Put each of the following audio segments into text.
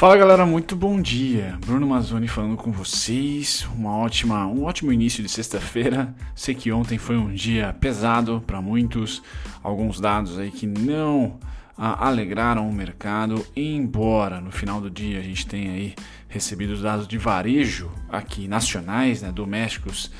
Fala galera, muito bom dia. Bruno Mazzoni falando com vocês. Uma ótima, um ótimo início de sexta-feira. Sei que ontem foi um dia pesado para muitos, alguns dados aí que não ah, alegraram o mercado, embora no final do dia a gente tenha aí recebido os dados de varejo aqui nacionais, né, domésticos,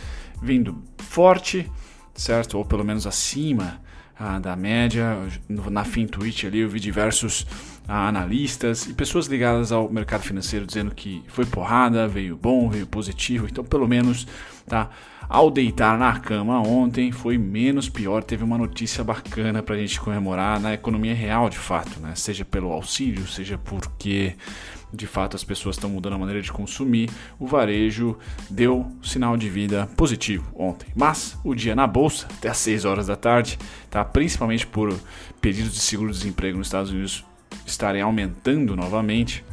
vindo forte, certo? Ou pelo menos acima ah, da média. Na FinTwitch ali eu vi diversos ah, analistas e pessoas ligadas ao mercado financeiro dizendo que foi porrada, veio bom, veio positivo. Então, pelo menos, tá? Ao deitar na cama ontem foi menos pior. Teve uma notícia bacana para a gente comemorar na economia real, de fato, né? Seja pelo auxílio, seja porque de fato as pessoas estão mudando a maneira de consumir. O varejo deu sinal de vida positivo ontem. Mas o dia na bolsa, até às 6 horas da tarde, tá? principalmente por pedidos de seguro-desemprego nos Estados Unidos estarem aumentando novamente,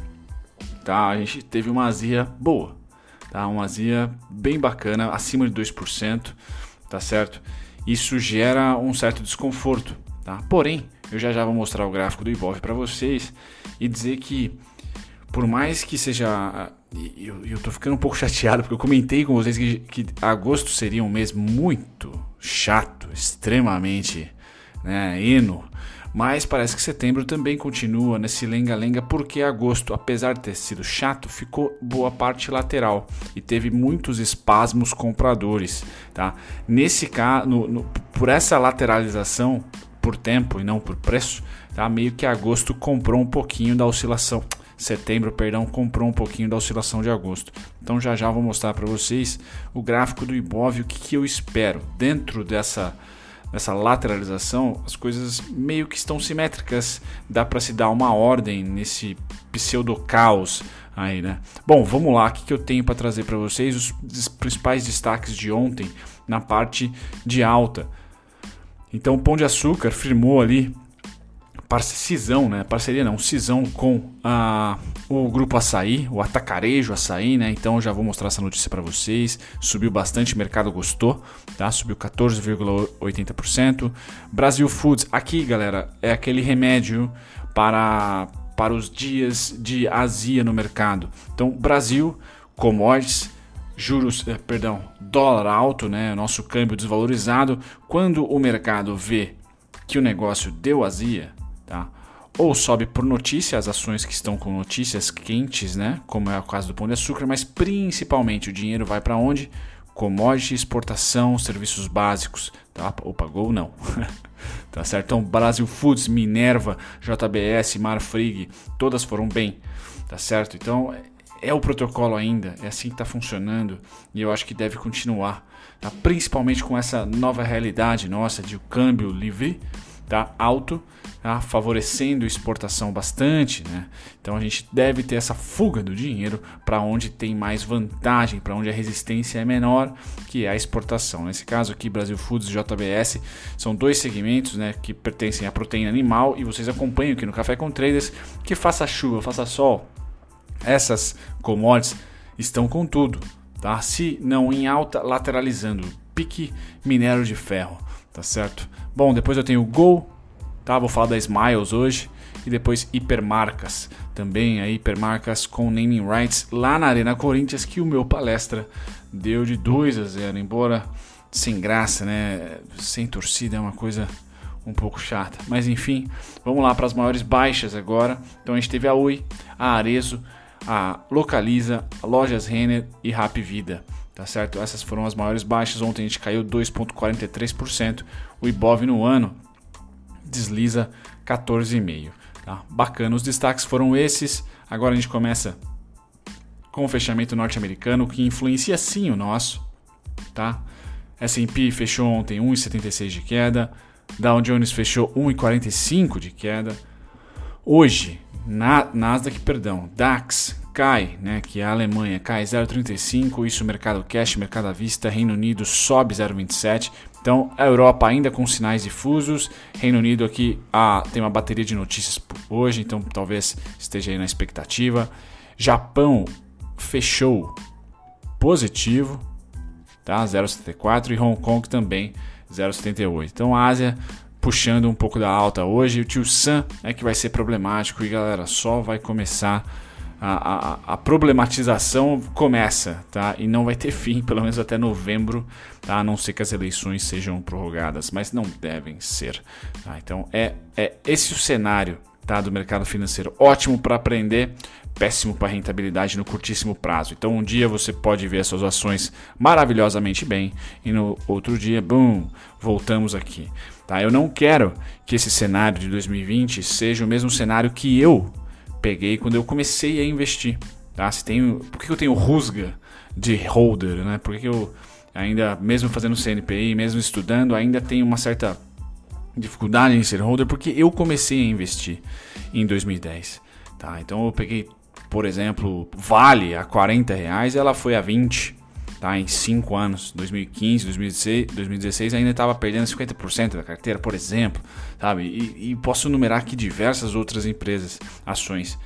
tá? a gente teve uma azia boa tá? Uma azia bem bacana, acima de 2%, tá certo? Isso gera um certo desconforto, tá? Porém, eu já já vou mostrar o gráfico do Ibov para vocês e dizer que por mais que seja eu, eu tô ficando um pouco chateado porque eu comentei com vocês que, que agosto seria um mês muito chato, extremamente né, eno mas parece que setembro também continua nesse lenga-lenga porque agosto, apesar de ter sido chato, ficou boa parte lateral e teve muitos espasmos compradores, tá? Nesse caso, por essa lateralização por tempo e não por preço, tá? Meio que agosto comprou um pouquinho da oscilação setembro, perdão, comprou um pouquinho da oscilação de agosto. Então já já vou mostrar para vocês o gráfico do Ibov, o que, que eu espero dentro dessa nessa lateralização, as coisas meio que estão simétricas. Dá para se dar uma ordem nesse pseudo caos aí, né? Bom, vamos lá, o que eu tenho para trazer para vocês os principais destaques de ontem na parte de alta. Então, o Pão de Açúcar firmou ali cisão, né? Parceria não, cisão com a, o grupo Açaí, o Atacarejo Açaí, né? Então já vou mostrar essa notícia para vocês. Subiu bastante, o mercado gostou, tá? Subiu 14,80%. Brasil Foods, aqui, galera, é aquele remédio para para os dias de azia no mercado. Então, Brasil, commodities, juros, eh, perdão, dólar alto, né? Nosso câmbio desvalorizado. Quando o mercado vê que o negócio deu azia, Tá? Ou sobe por notícia, as ações que estão com notícias quentes, né? como é o caso do Pão de Açúcar, mas principalmente o dinheiro vai para onde? Commodity, exportação, serviços básicos. Tá? Opa, Gol não. tá certo? Então, Brasil Foods, Minerva, JBS, Marfrig, todas foram bem. Tá certo? Então, é o protocolo ainda, é assim que está funcionando e eu acho que deve continuar, tá? principalmente com essa nova realidade nossa de câmbio livre, tá? alto tá? favorecendo exportação bastante. Né? Então a gente deve ter essa fuga do dinheiro para onde tem mais vantagem, para onde a resistência é menor, que é a exportação. Nesse caso aqui, Brasil Foods e JBS são dois segmentos né, que pertencem à proteína animal e vocês acompanham aqui no Café com Traders que faça chuva, faça sol, essas commodities estão com tudo. Tá? Se não em alta, lateralizando. Pique minério de ferro, tá certo? Bom, depois eu tenho Gol, Tá? Vou falar da Smiles hoje e depois hipermarcas. Também a hipermarcas com naming rights lá na Arena Corinthians que o meu palestra deu de 2 a 0, embora sem graça, né? Sem torcida é uma coisa um pouco chata. Mas enfim, vamos lá para as maiores baixas agora. Então a gente teve a Oi, a Arezo, a Localiza, a Lojas Renner e Rap Vida. Tá certo? Essas foram as maiores baixas. Ontem a gente caiu 2,43%. O Ibov no ano desliza 14,5. Tá? Bacana, os destaques foram esses. Agora a gente começa com o fechamento norte-americano, que influencia sim o nosso. Tá? S&P fechou ontem 1,76 de queda, Dow Jones fechou 1,45 de queda. Hoje, na, Nasdaq, perdão, DAX cai, né, que é a Alemanha cai 0,35, isso mercado cash, mercado à vista, Reino Unido sobe 0,27. Então, a Europa ainda com sinais difusos, Reino Unido aqui ah, tem uma bateria de notícias hoje, então talvez esteja aí na expectativa. Japão fechou positivo, tá? 0,74 e Hong Kong também 0,78. Então, a Ásia puxando um pouco da alta hoje. O tio Sam é que vai ser problemático e galera, só vai começar a, a, a, problematização começa, tá? E não vai ter fim, pelo menos até novembro, tá? A não ser que as eleições sejam prorrogadas, mas não devem ser. Tá? Então é, é esse o cenário tá, do mercado financeiro. Ótimo para aprender, péssimo para rentabilidade no curtíssimo prazo. Então um dia você pode ver as suas ações maravilhosamente bem e no outro dia, bum, voltamos aqui. Tá? Eu não quero que esse cenário de 2020 seja o mesmo cenário que eu peguei quando eu comecei a investir. Tá? Se tenho, por que eu tenho rusga de holder? Né? Por que eu ainda, mesmo fazendo CNPI, mesmo estudando, ainda tenho uma certa dificuldade em ser holder? Porque eu comecei a investir em 2010. Tá? Então eu peguei, por exemplo, Vale a 40 reais, ela foi a 20 tá? em 5 anos, 2015, 2016, 2016 ainda estava perdendo 50% da carteira, por exemplo, sabe? E, e, posso numerar aqui diversas outras empresas, ações,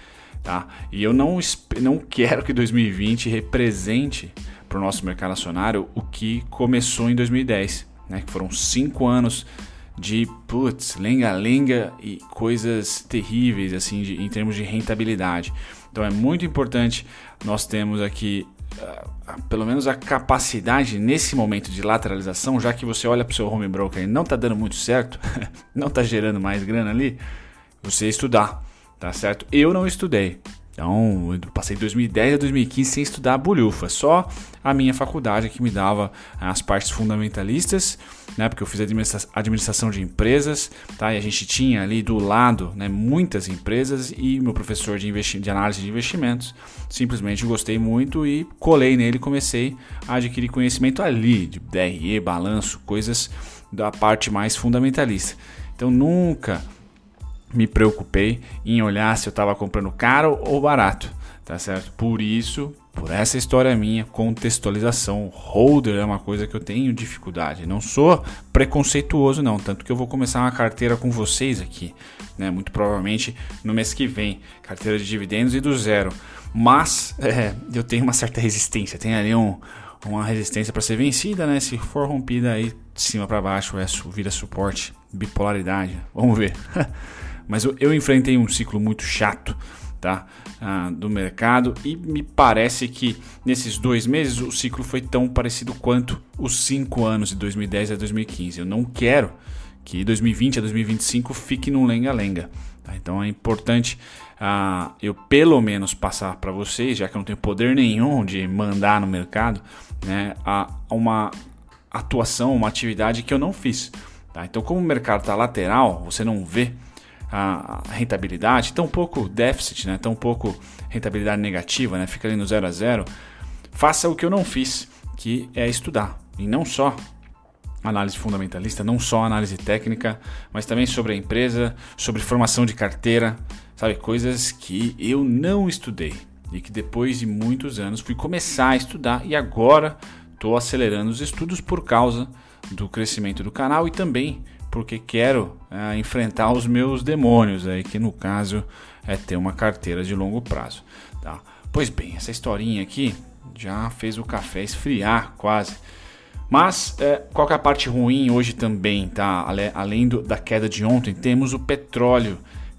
tá? E eu não, não quero que 2020 represente para o nosso mercado acionário o que começou em 2010, né? Que foram 5 anos de putz, lenga-lenga e coisas terríveis assim de, em termos de rentabilidade. Então é muito importante nós temos aqui pelo menos a capacidade nesse momento de lateralização, já que você olha para o seu home broker e não está dando muito certo, não está gerando mais grana ali, você estudar, tá certo? Eu não estudei. Então, eu passei 2010 a 2015 sem estudar bolhufa, só a minha faculdade que me dava as partes fundamentalistas, né, porque eu fiz administração de empresas, tá, e a gente tinha ali do lado né, muitas empresas e meu professor de, de análise de investimentos, simplesmente gostei muito e colei nele comecei a adquirir conhecimento ali, de DRE, balanço, coisas da parte mais fundamentalista. Então, nunca me preocupei em olhar se eu estava comprando caro ou barato, tá certo? Por isso, por essa história minha, contextualização, holder é uma coisa que eu tenho dificuldade. Não sou preconceituoso não, tanto que eu vou começar uma carteira com vocês aqui, né? Muito provavelmente no mês que vem, carteira de dividendos e do zero. Mas é, eu tenho uma certa resistência, tem ali um, uma resistência para ser vencida, né? Se for rompida aí de cima para baixo, é vira suporte, bipolaridade. Vamos ver. Mas eu, eu enfrentei um ciclo muito chato tá? Ah, do mercado e me parece que nesses dois meses o ciclo foi tão parecido quanto os cinco anos de 2010 a 2015. Eu não quero que 2020 a 2025 fique num lenga-lenga. Tá? Então é importante ah, eu pelo menos passar para vocês, já que eu não tenho poder nenhum de mandar no mercado, né, a, uma atuação, uma atividade que eu não fiz. Tá? Então, como o mercado está lateral, você não vê a rentabilidade, tão pouco déficit, né? tão pouco rentabilidade negativa, né? fica ali no zero a zero, faça o que eu não fiz, que é estudar. E não só análise fundamentalista, não só análise técnica, mas também sobre a empresa, sobre formação de carteira, sabe? Coisas que eu não estudei e que depois de muitos anos fui começar a estudar e agora estou acelerando os estudos por causa do crescimento do canal e também porque quero é, enfrentar os meus demônios, aí, que no caso é ter uma carteira de longo prazo. Tá? Pois bem, essa historinha aqui já fez o café esfriar quase. Mas é, qual é a parte ruim hoje também, tá? Além do, da queda de ontem, temos o petróleo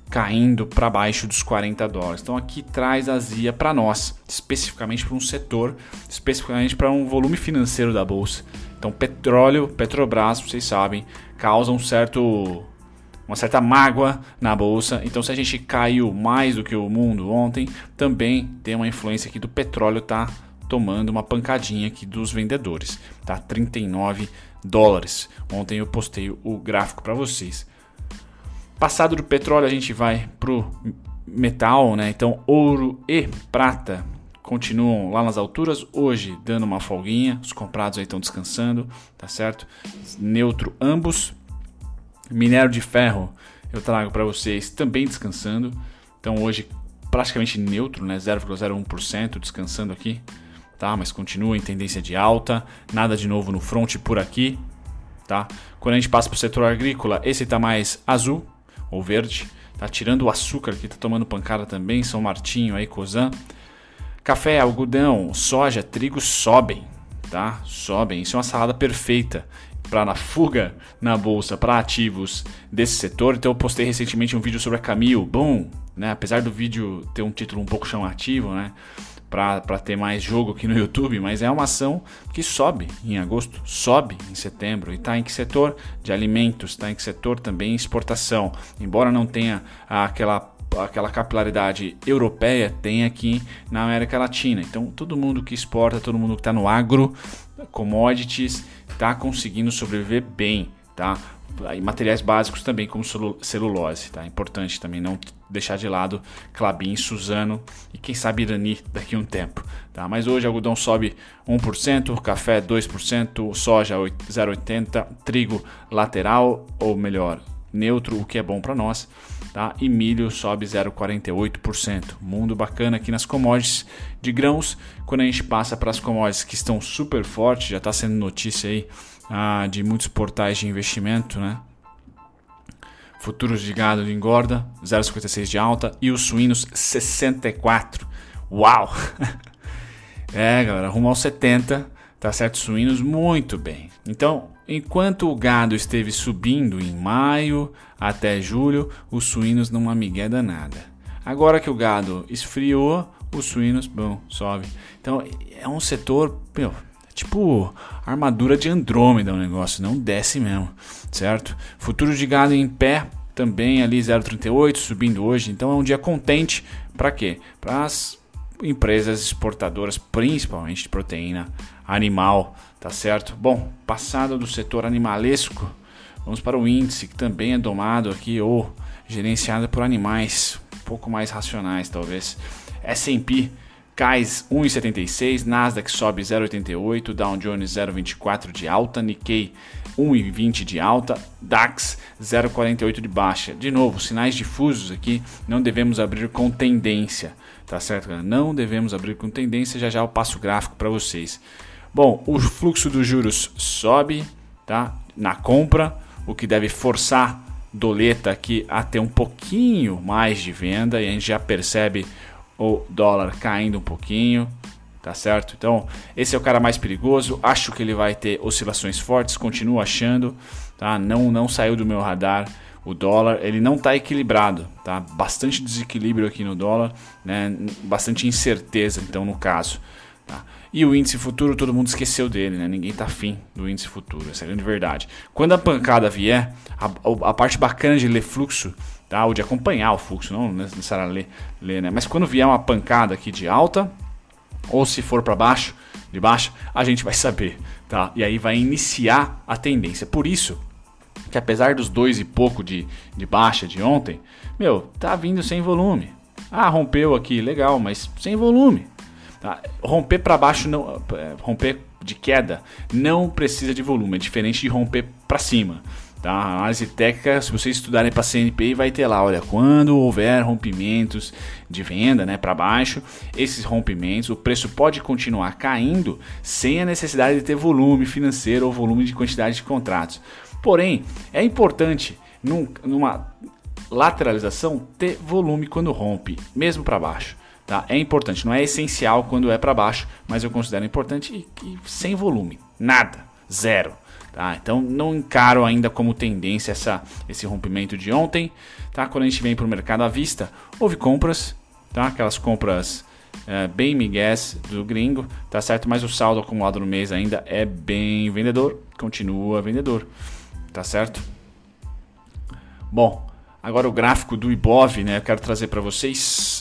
caindo para baixo dos 40 dólares. Então aqui traz azia para nós, especificamente para um setor, especificamente para um volume financeiro da bolsa. Então petróleo, Petrobras, vocês sabem, causa um certo uma certa mágoa na bolsa. Então se a gente caiu mais do que o mundo ontem, também tem uma influência aqui do petróleo tá tomando uma pancadinha aqui dos vendedores, tá? 39 dólares. Ontem eu postei o gráfico para vocês. Passado do petróleo, a gente vai pro metal, né? Então, ouro e prata continuam lá nas alturas, hoje dando uma folguinha, os comprados aí estão descansando, tá certo? Neutro ambos. Minério de ferro eu trago para vocês também descansando. Então hoje praticamente neutro, né? 0,01% descansando aqui, tá? Mas continua em tendência de alta, nada de novo no front por aqui, tá? Quando a gente passa para o setor agrícola, esse está mais azul, ou verde, tá tirando o açúcar que tá tomando pancada também, São Martinho aí, Cosan. Café, algodão, soja, trigo sobem, tá? Sobem. Isso é uma salada perfeita para a fuga na bolsa para ativos desse setor. Então eu postei recentemente um vídeo sobre a Camil, bom, né? Apesar do vídeo ter um título um pouco chamativo, né? Para ter mais jogo aqui no YouTube, mas é uma ação que sobe em agosto, sobe em setembro. E está em que setor? De alimentos, está em que setor também exportação. Embora não tenha aquela aquela capilaridade europeia tem aqui na América Latina. Então, todo mundo que exporta, todo mundo que está no agro, commodities, está conseguindo sobreviver bem, tá? E materiais básicos também, como celulose, tá? Importante também não deixar de lado Clabin, Suzano e quem sabe Irani daqui a um tempo, tá? Mas hoje algodão sobe 1%, café 2%, soja 0,80%, trigo lateral, ou melhor, neutro, o que é bom para nós, tá? E milho sobe 0,48%. Mundo bacana aqui nas commodities de grãos. Quando a gente passa para as commodities que estão super fortes, já está sendo notícia aí ah, de muitos portais de investimento, né? Futuros de gado de engorda, 0,56 de alta e os suínos 64. Uau! é, galera, rumo aos 70, tá certo? Suínos muito bem. Então, Enquanto o gado esteve subindo em maio até julho, os suínos não amigué danada. Agora que o gado esfriou, os suínos, bom, sobe. Então é um setor, meu, é tipo armadura de Andrômeda o negócio, não desce mesmo, certo? Futuro de gado em pé, também ali 0,38, subindo hoje. Então é um dia contente para quê? Para as empresas exportadoras, principalmente de proteína animal, tá certo? Bom, passado do setor animalesco, vamos para o índice que também é domado aqui ou gerenciado por animais um pouco mais racionais, talvez. S&P cai 1,76, Nasdaq sobe 0,88, Dow Jones 0,24 de alta, Nikkei 1,20 de alta, DAX 0,48 de baixa. De novo, sinais difusos aqui, não devemos abrir com tendência, tá certo? Não devemos abrir com tendência, já já eu passo o gráfico para vocês. Bom, o fluxo dos juros sobe, tá? Na compra, o que deve forçar doleta aqui a ter um pouquinho mais de venda e a gente já percebe o dólar caindo um pouquinho, tá certo? Então, esse é o cara mais perigoso. Acho que ele vai ter oscilações fortes, continuo achando, tá? Não não saiu do meu radar o dólar, ele não está equilibrado, tá? Bastante desequilíbrio aqui no dólar, né? Bastante incerteza, então no caso. Tá? E o índice futuro, todo mundo esqueceu dele, né? Ninguém tá afim do índice futuro, essa é a grande verdade. Quando a pancada vier, a, a parte bacana de ler fluxo, tá? ou de acompanhar o fluxo, não necessariamente ler, ler né? mas quando vier uma pancada aqui de alta, ou se for para baixo, de baixo, a gente vai saber, tá? E aí vai iniciar a tendência. Por isso que apesar dos dois e pouco de, de baixa de ontem, meu, tá vindo sem volume. Ah, rompeu aqui, legal, mas sem volume. Tá? Romper para baixo, não, é, romper de queda, não precisa de volume, é diferente de romper para cima. Tá? A análise técnica, se vocês estudarem para CNPI, vai ter lá, olha, quando houver rompimentos de venda né, para baixo, esses rompimentos, o preço pode continuar caindo sem a necessidade de ter volume financeiro ou volume de quantidade de contratos. Porém, é importante num, numa lateralização ter volume quando rompe, mesmo para baixo. Tá? É importante, não é essencial quando é para baixo, mas eu considero importante e, e sem volume, nada, zero. Tá? Então não encaro ainda como tendência essa, esse rompimento de ontem. Tá? Quando a gente vem para o mercado à vista, houve compras, tá? aquelas compras é, bem migués do gringo, tá certo? Mas o saldo acumulado no mês ainda é bem vendedor, continua vendedor, tá certo? Bom, agora o gráfico do Ibov, né? Eu quero trazer para vocês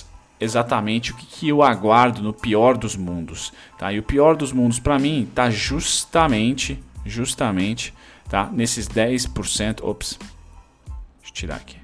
exatamente o que, que, eu aguardo no pior dos mundos, tá? E o pior dos mundos para mim tá justamente, justamente, tá? Nesses 10%, ops, deixa eu tirar aqui,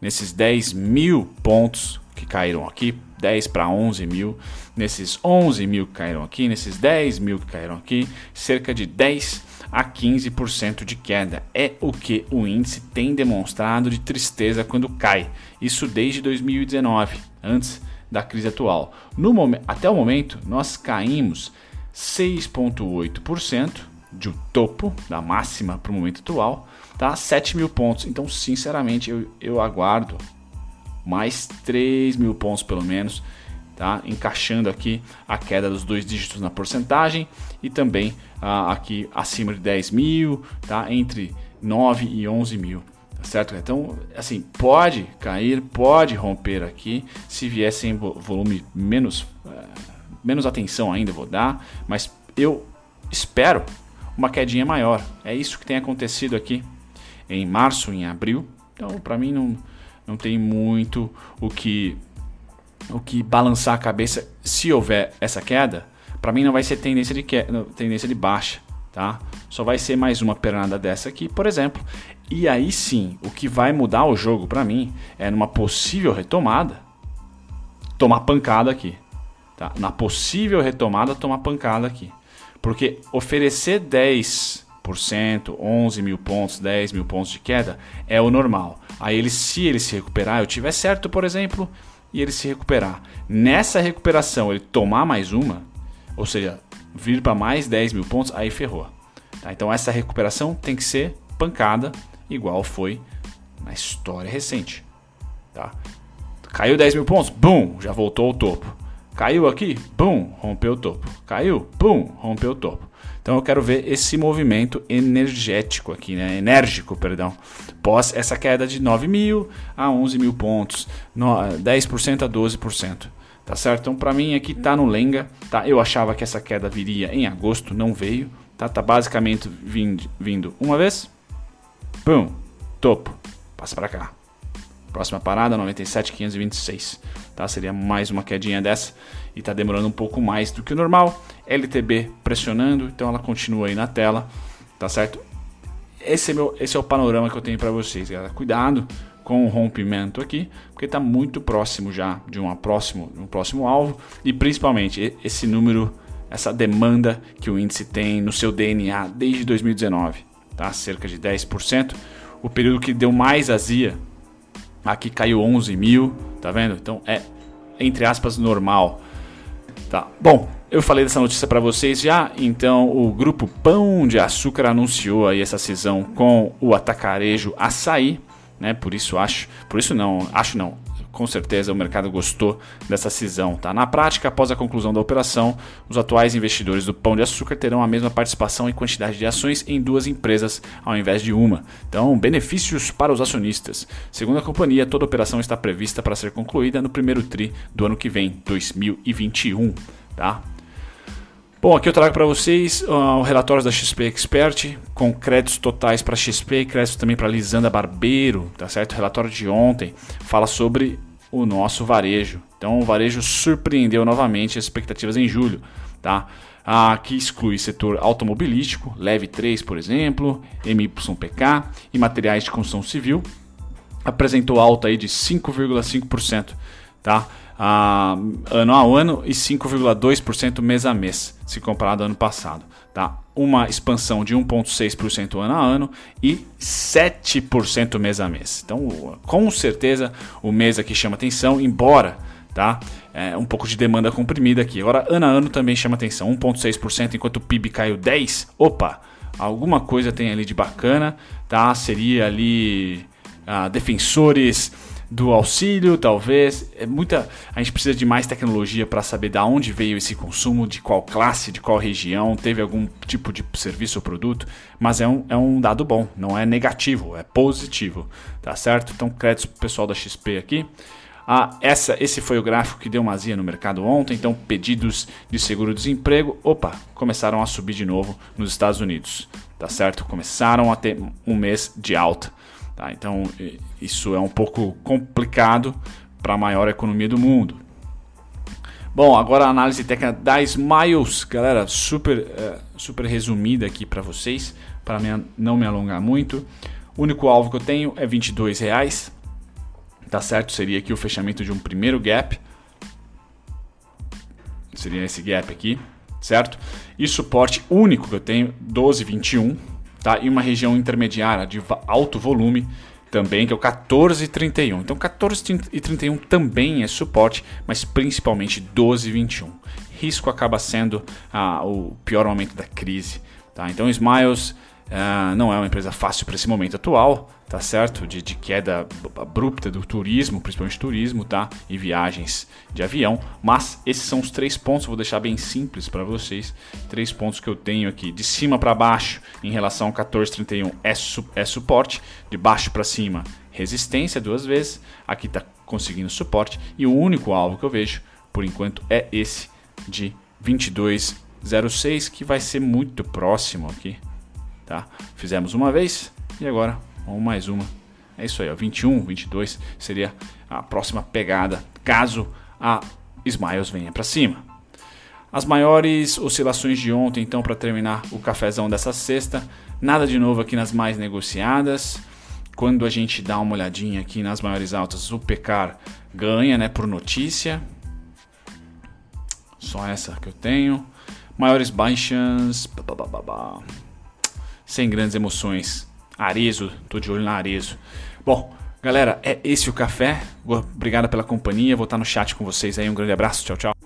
nesses 10 mil pontos que caíram aqui, 10 para 11 mil, nesses 11 mil que caíram aqui, nesses 10 mil que caíram aqui, cerca de 10 a 15% de queda. É o que o índice tem demonstrado de tristeza quando cai. Isso desde 2019, antes da crise atual. No até o momento, nós caímos 6,8% de topo da máxima para o momento atual, tá? 7 mil pontos. Então, sinceramente, eu, eu aguardo mais 3 mil pontos pelo menos tá? encaixando aqui a queda dos dois dígitos na porcentagem e também ah, aqui acima de 10 mil, tá? entre 9 e 11 mil. Tá certo? Então, assim, pode cair, pode romper aqui, se viesse em volume menos, é, menos atenção ainda vou dar, mas eu espero uma quedinha maior. É isso que tem acontecido aqui em março, em abril. Então, para mim não, não tem muito o que o que balançar a cabeça se houver essa queda, para mim não vai ser tendência de queda, tendência de baixa, tá? Só vai ser mais uma pernada dessa aqui, por exemplo. E aí sim, o que vai mudar o jogo para mim é numa possível retomada, tomar pancada aqui, tá? Na possível retomada, tomar pancada aqui. Porque oferecer 10%, 11 mil pontos, 10 mil pontos de queda é o normal. Aí ele, se ele se recuperar, eu tiver certo, por exemplo, e ele se recuperar. Nessa recuperação, ele tomar mais uma, ou seja, vir para mais 10 mil pontos, aí ferrou. Tá? Então essa recuperação tem que ser pancada, igual foi na história recente. Tá? Caiu 10 mil pontos, bum, já voltou ao topo. Caiu aqui, bum, rompeu o topo. Caiu, bum, rompeu o topo. Então eu quero ver esse movimento energético aqui, né? enérgico, perdão, pós essa queda de 9 mil a 11 mil pontos, 10% a 12%. Tá certo? Então para mim aqui tá no lenga, tá? Eu achava que essa queda viria em agosto, não veio, tá? Tá basicamente vindo, vindo uma vez, pum, topo, passa para cá. Próxima parada 97,526, tá? Seria mais uma quedinha dessa e está demorando um pouco mais do que o normal. LTB pressionando, então ela continua aí na tela, tá certo? Esse é, meu, esse é o panorama que eu tenho para vocês, galera. Cuidado com o rompimento aqui, porque está muito próximo já de um próximo, um próximo alvo e principalmente esse número, essa demanda que o índice tem no seu DNA desde 2019, tá? Cerca de 10%. O período que deu mais azia, aqui caiu 11 mil, tá vendo? Então é entre aspas normal Tá. Bom, eu falei dessa notícia para vocês já, então o grupo Pão de Açúcar anunciou aí essa cisão com o atacarejo Açaí, né? Por isso acho, por isso não, acho não, com certeza o mercado gostou dessa cisão. Tá? Na prática, após a conclusão da operação, os atuais investidores do Pão de Açúcar terão a mesma participação e quantidade de ações em duas empresas ao invés de uma. Então, benefícios para os acionistas. Segundo a companhia, toda a operação está prevista para ser concluída no primeiro TRI do ano que vem, 2021. Tá? Bom, aqui eu trago para vocês uh, o relatório da XP Expert, com créditos totais para XP créditos também para Lisanda Barbeiro, tá certo? O relatório de ontem fala sobre o nosso varejo. Então, o varejo surpreendeu novamente as expectativas em julho, tá? Aqui exclui setor automobilístico, Leve 3, por exemplo, MYPK e materiais de construção civil. Apresentou alta aí de 5,5%, tá? Ano a ano e 5,2% mês a mês, se comparado ao ano passado. Tá? Uma expansão de 1,6% ano a ano e 7% mês a mês. Então, com certeza, o mês aqui chama atenção, embora tá? É um pouco de demanda comprimida aqui. Agora, ano a ano também chama atenção, 1,6%, enquanto o PIB caiu 10%. Opa, alguma coisa tem ali de bacana, tá? Seria ali uh, defensores do auxílio, talvez. É muita, a gente precisa de mais tecnologia para saber de onde veio esse consumo, de qual classe, de qual região, teve algum tipo de serviço ou produto, mas é um, é um dado bom, não é negativo, é positivo, tá certo? Então, créditos pro pessoal da XP aqui. Ah, essa, esse foi o gráfico que deu uma azia no mercado ontem, então pedidos de seguro-desemprego, opa, começaram a subir de novo nos Estados Unidos, tá certo? Começaram a ter um mês de alta. Tá? Então, isso é um pouco complicado para a maior economia do mundo. Bom, agora a análise técnica da Smiles, galera, super, é, super resumida aqui para vocês, para não me alongar muito. O único alvo que eu tenho é 22 reais, tá certo? Seria aqui o fechamento de um primeiro gap, seria esse gap aqui, certo? E suporte único que eu tenho 12,21 tá? E uma região intermediária de alto volume também, que é o 14,31. Então 14,31 também é suporte, mas principalmente 12,21. Risco acaba sendo ah, o pior momento da crise. Tá? Então Smiles Uh, não é uma empresa fácil para esse momento atual, tá certo? De, de, queda abrupta do turismo, principalmente turismo, tá? E viagens de avião. Mas esses são os três pontos, vou deixar bem simples para vocês. Três pontos que eu tenho aqui de cima para baixo em relação ao 1431 é, su é suporte, de baixo para cima resistência duas vezes. Aqui está conseguindo suporte e o único alvo que eu vejo por enquanto é esse de 2206 que vai ser muito próximo aqui tá? Fizemos uma vez e agora vamos mais uma. É isso aí, ó, 21, 22 seria a próxima pegada, caso a Smiles venha para cima. As maiores oscilações de ontem, então, para terminar o cafezão dessa sexta, nada de novo aqui nas mais negociadas. Quando a gente dá uma olhadinha aqui nas maiores altas, o Pecar ganha, né, por notícia. Só essa que eu tenho. Maiores baixas sem grandes emoções. Arezo, tô de olho na Arezo. Bom, galera, é esse o café. Obrigado pela companhia. Vou estar no chat com vocês aí. Um grande abraço. Tchau, tchau.